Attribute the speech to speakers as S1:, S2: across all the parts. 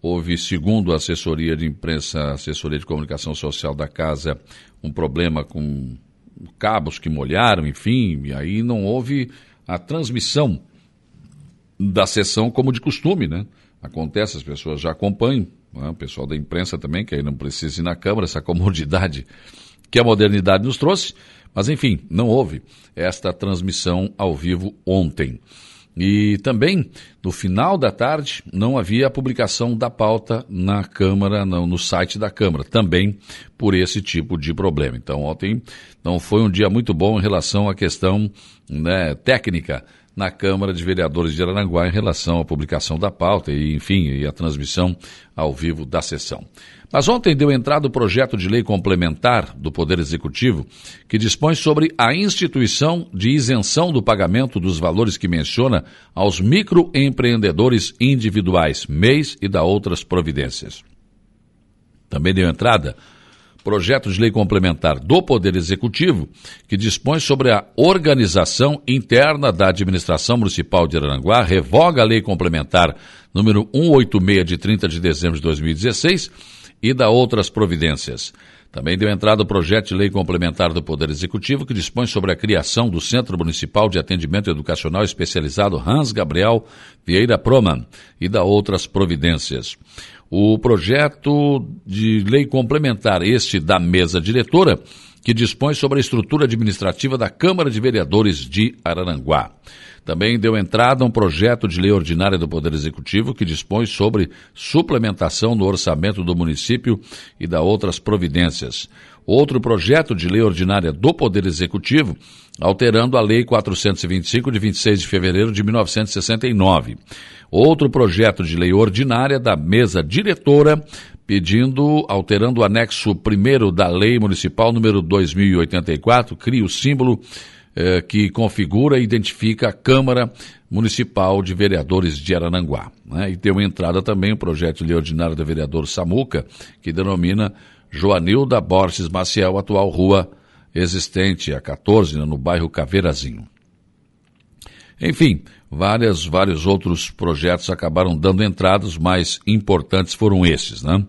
S1: houve, segundo a assessoria de imprensa, assessoria de comunicação social da casa, um problema com cabos que molharam, enfim, e aí não houve a transmissão da sessão como de costume, né? Acontece, as pessoas já acompanham, né? o pessoal da imprensa também, que aí não precisa ir na Câmara, essa comodidade que a modernidade nos trouxe, mas enfim, não houve esta transmissão ao vivo ontem. E também, no final da tarde, não havia a publicação da pauta na Câmara, não, no site da Câmara, também por esse tipo de problema. Então, ontem não foi um dia muito bom em relação à questão né, técnica na Câmara de Vereadores de Aranguá em relação à publicação da pauta e, enfim, e a transmissão ao vivo da sessão. Mas ontem deu entrada o projeto de lei complementar do Poder Executivo que dispõe sobre a instituição de isenção do pagamento dos valores que menciona aos microempreendedores individuais, MEIs e da outras providências. Também deu entrada projeto de lei complementar do Poder Executivo que dispõe sobre a organização interna da administração municipal de Aranguá, revoga a lei complementar número 186 de 30 de dezembro de 2016 e da outras providências. Também deu entrada o projeto de lei complementar do Poder Executivo que dispõe sobre a criação do Centro Municipal de Atendimento Educacional Especializado Hans Gabriel Vieira Proman e da outras providências o projeto de lei complementar, este da mesa diretora, que dispõe sobre a estrutura administrativa da Câmara de Vereadores de Araranguá. Também deu entrada um projeto de lei ordinária do Poder Executivo que dispõe sobre suplementação no orçamento do município e da outras providências. Outro projeto de lei ordinária do Poder Executivo, alterando a Lei 425 de 26 de fevereiro de 1969 outro projeto de lei ordinária da mesa diretora pedindo, alterando o anexo 1 da Lei Municipal número 2084, cria o símbolo eh, que configura e identifica a Câmara Municipal de Vereadores de Arananguá. Né? E deu entrada também o projeto de lei ordinário do vereador Samuca, que denomina Joanilda Borges Maciel, atual rua existente, a 14, né, no bairro Caveirazinho. Enfim, várias, vários outros projetos acabaram dando entradas, mais importantes foram esses. Né?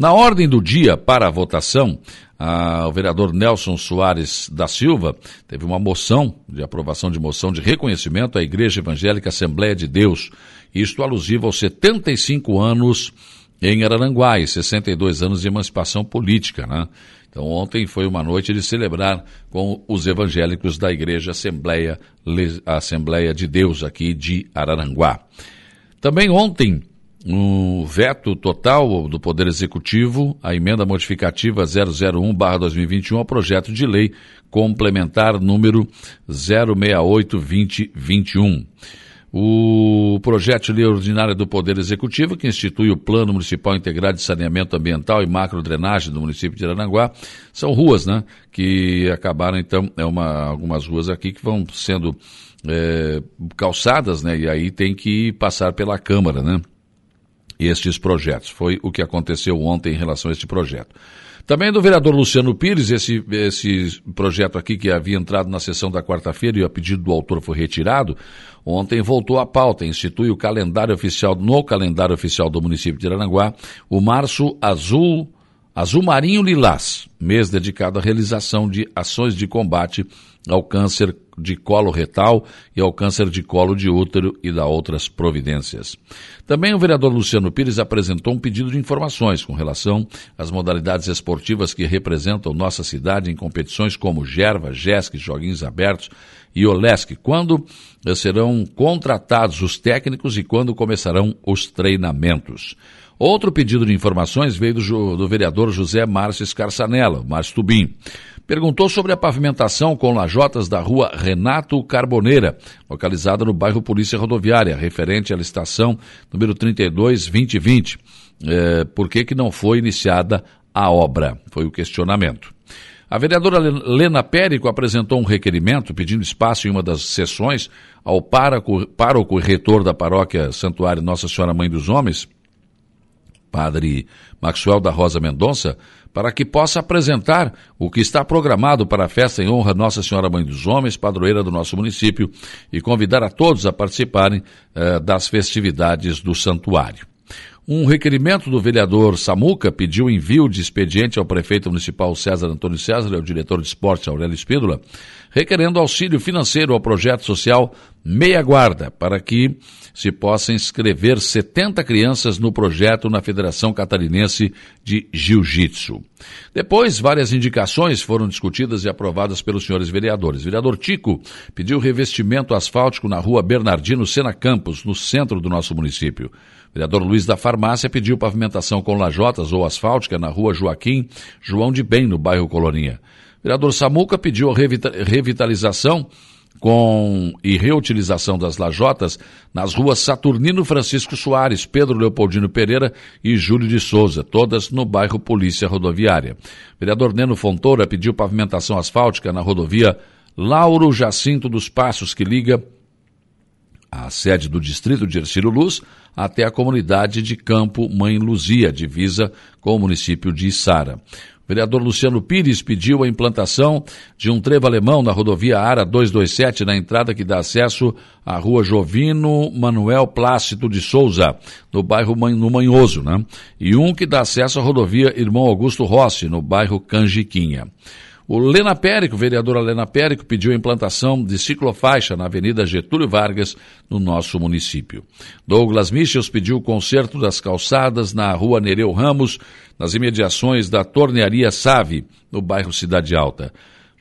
S1: Na ordem do dia para a votação, a, o vereador Nelson Soares da Silva teve uma moção de aprovação de moção de reconhecimento à Igreja Evangélica Assembleia de Deus, isto alusivo aos 75 anos em Araranguá e 62 anos de emancipação política. Né? Então, ontem foi uma noite de celebrar com os evangélicos da Igreja Assembleia, Assembleia de Deus aqui de Araranguá. Também ontem, no veto total do Poder Executivo, a emenda modificativa 001-2021 ao projeto de lei complementar número 068-2021 o projeto de lei ordinária do Poder Executivo, que institui o Plano Municipal Integrado de Saneamento Ambiental e Macrodrenagem do município de Arananguá, são ruas, né, que acabaram, então, é uma, algumas ruas aqui que vão sendo é, calçadas, né, e aí tem que passar pela Câmara, né, estes projetos. Foi o que aconteceu ontem em relação a este projeto. Também do vereador Luciano Pires, esse, esse projeto aqui que havia entrado na sessão da quarta-feira e a pedido do autor foi retirado, ontem voltou à pauta, institui o calendário oficial, no calendário oficial do município de Aranguá, o Março Azul, Azul Marinho Lilás, mês dedicado à realização de ações de combate ao câncer de colo retal e ao câncer de colo de útero e da outras providências. Também o vereador Luciano Pires apresentou um pedido de informações com relação às modalidades esportivas que representam nossa cidade em competições como Gerva, Jesc, Joguinhos Abertos e Olesc, quando serão contratados os técnicos e quando começarão os treinamentos. Outro pedido de informações veio do, do vereador José Márcio Escarçanella, Márcio Tubim perguntou sobre a pavimentação com lajotas da rua Renato Carboneira, localizada no bairro Polícia Rodoviária, referente à licitação número 32-2020. É, por que, que não foi iniciada a obra? Foi o questionamento. A vereadora Lena Périco apresentou um requerimento pedindo espaço em uma das sessões ao pároco, pároco reitor da paróquia Santuário Nossa Senhora Mãe dos Homens, padre Maxwell da Rosa Mendonça, para que possa apresentar o que está programado para a festa em honra Nossa Senhora Mãe dos Homens, padroeira do nosso município, e convidar a todos a participarem eh, das festividades do santuário. Um requerimento do vereador Samuca pediu envio de expediente ao prefeito municipal César Antônio César e ao diretor de esporte Aurélio Espídola, requerendo auxílio financeiro ao projeto social Meia Guarda, para que se possa inscrever 70 crianças no projeto na Federação Catarinense de Jiu-Jitsu. Depois, várias indicações foram discutidas e aprovadas pelos senhores vereadores. O vereador Tico pediu revestimento asfáltico na rua Bernardino Sena Campos, no centro do nosso município. Vereador Luiz da Farmácia pediu pavimentação com lajotas ou asfáltica na rua Joaquim João de Bem, no bairro Colonia. Vereador Samuca pediu a revitalização com e reutilização das lajotas nas ruas Saturnino Francisco Soares, Pedro Leopoldino Pereira e Júlio de Souza, todas no bairro Polícia Rodoviária. Vereador Neno Fontoura pediu pavimentação asfáltica na rodovia Lauro Jacinto dos Passos, que liga a sede do distrito de Ercílio Luz até a comunidade de Campo Mãe Luzia, divisa com o município de Içara. O vereador Luciano Pires pediu a implantação de um trevo alemão na rodovia Ara 227, na entrada que dá acesso à rua Jovino Manuel Plácido de Souza, no bairro no Manhoso, né? E um que dá acesso à rodovia Irmão Augusto Rossi, no bairro Canjiquinha. O Lena Périco, o vereador Lena Périco, pediu a implantação de ciclofaixa na Avenida Getúlio Vargas, no nosso município. Douglas Michels pediu o conserto das calçadas na rua Nereu Ramos, nas imediações da Tornearia Save, no bairro Cidade Alta.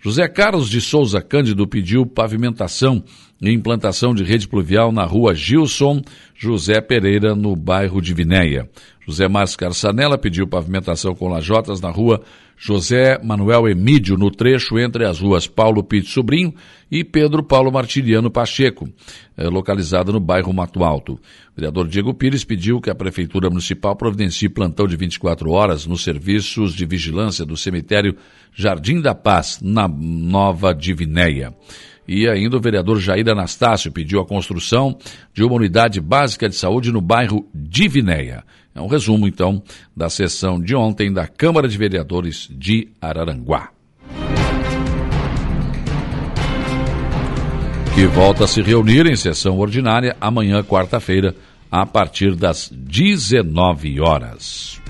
S1: José Carlos de Souza Cândido pediu pavimentação e implantação de rede pluvial na rua Gilson José Pereira, no bairro de Vinéia. José Márcio Carçanella pediu pavimentação com lajotas na rua José Manuel Emídio, no trecho entre as ruas Paulo Pito Sobrinho e Pedro Paulo Martiliano Pacheco, eh, localizada no bairro Mato Alto. O vereador Diego Pires pediu que a Prefeitura Municipal providencie plantão de 24 horas nos serviços de vigilância do cemitério Jardim da Paz, na Nova Divinéia. E ainda o vereador Jair Anastácio pediu a construção de uma unidade básica de saúde no bairro Divinéia. É um resumo, então, da sessão de ontem da Câmara de Vereadores de Araranguá. Que volta a se reunir em sessão ordinária amanhã, quarta-feira, a partir das 19 horas.